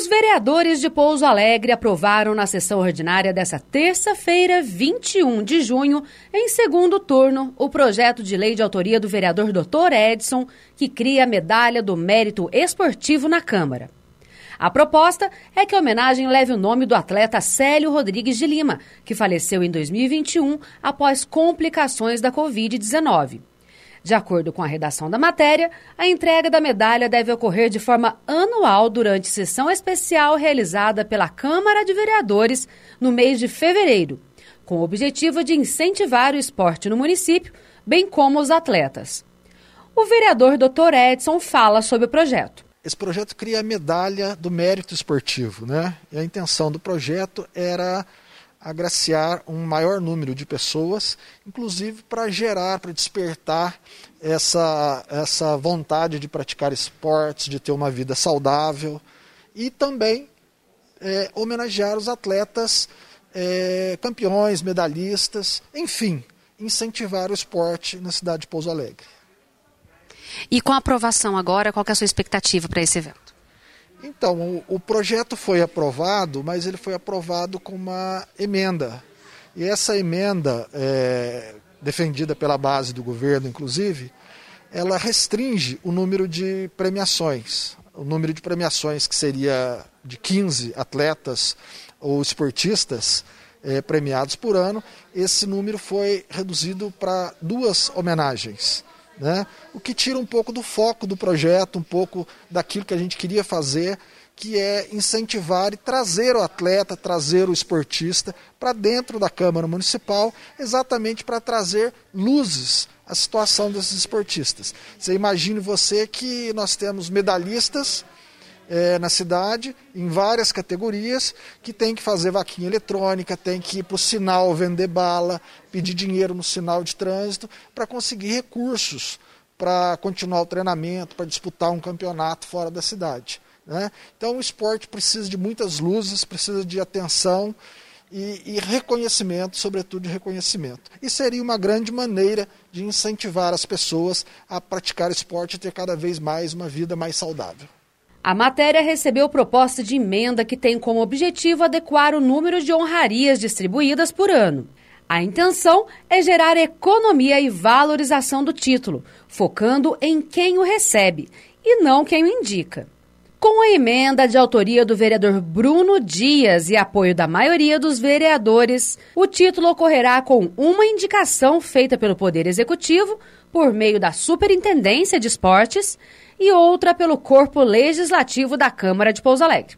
Os vereadores de Pouso Alegre aprovaram na sessão ordinária desta terça-feira, 21 de junho, em segundo turno, o projeto de lei de autoria do vereador Dr. Edson, que cria a medalha do mérito esportivo na Câmara. A proposta é que a homenagem leve o nome do atleta Célio Rodrigues de Lima, que faleceu em 2021 após complicações da Covid-19. De acordo com a redação da matéria, a entrega da medalha deve ocorrer de forma anual durante sessão especial realizada pela Câmara de Vereadores no mês de fevereiro, com o objetivo de incentivar o esporte no município, bem como os atletas. O vereador Dr. Edson fala sobre o projeto. Esse projeto cria a medalha do mérito esportivo, né? E a intenção do projeto era agraciar um maior número de pessoas, inclusive para gerar, para despertar essa, essa vontade de praticar esportes, de ter uma vida saudável e também é, homenagear os atletas é, campeões, medalhistas, enfim, incentivar o esporte na cidade de Pouso Alegre. E com a aprovação agora, qual é a sua expectativa para esse evento? Então, o, o, projeto foi aprovado, mas ele foi aprovado com uma emenda. E essa emenda, é, defendida pela base do governo, inclusive, ela restringe o número de premiações. O número de premiações que seria de 15 atletas ou esportistas é, premiados por ano, esse número foi reduzido para duas homenagens né? o que tira um pouco do foco do projeto, um pouco daquilo que a gente queria fazer, que é incentivar e trazer o atleta, trazer o esportista para dentro da Câmara Municipal, exatamente para trazer luzes à situação desses esportistas. Você imagine você que nós temos medalhistas é, na cidade, em várias categorias, que tem que fazer vaquinha eletrônica, tem que ir para o sinal vender bala, pedir dinheiro no sinal de trânsito, para conseguir recursos para continuar o treinamento, para disputar um campeonato fora da cidade. Né? Então o esporte precisa de muitas luzes, precisa de atenção e, e, reconhecimento, sobretudo de reconhecimento. E seria uma grande maneira de incentivar as pessoas a praticar esporte e ter cada vez mais uma vida mais saudável. A matéria recebeu proposta de emenda que tem como objetivo adequar o número de honrarias distribuídas por ano. A intenção é gerar economia e valorização do título, focando em quem o recebe e não quem o indica. Com a emenda de autoria do vereador Bruno Dias e apoio da maioria dos vereadores, o título ocorrerá com uma indicação feita pelo Poder Executivo por meio da Superintendência de Esportes e outra pelo Corpo Legislativo da Câmara de Pouso Alegre.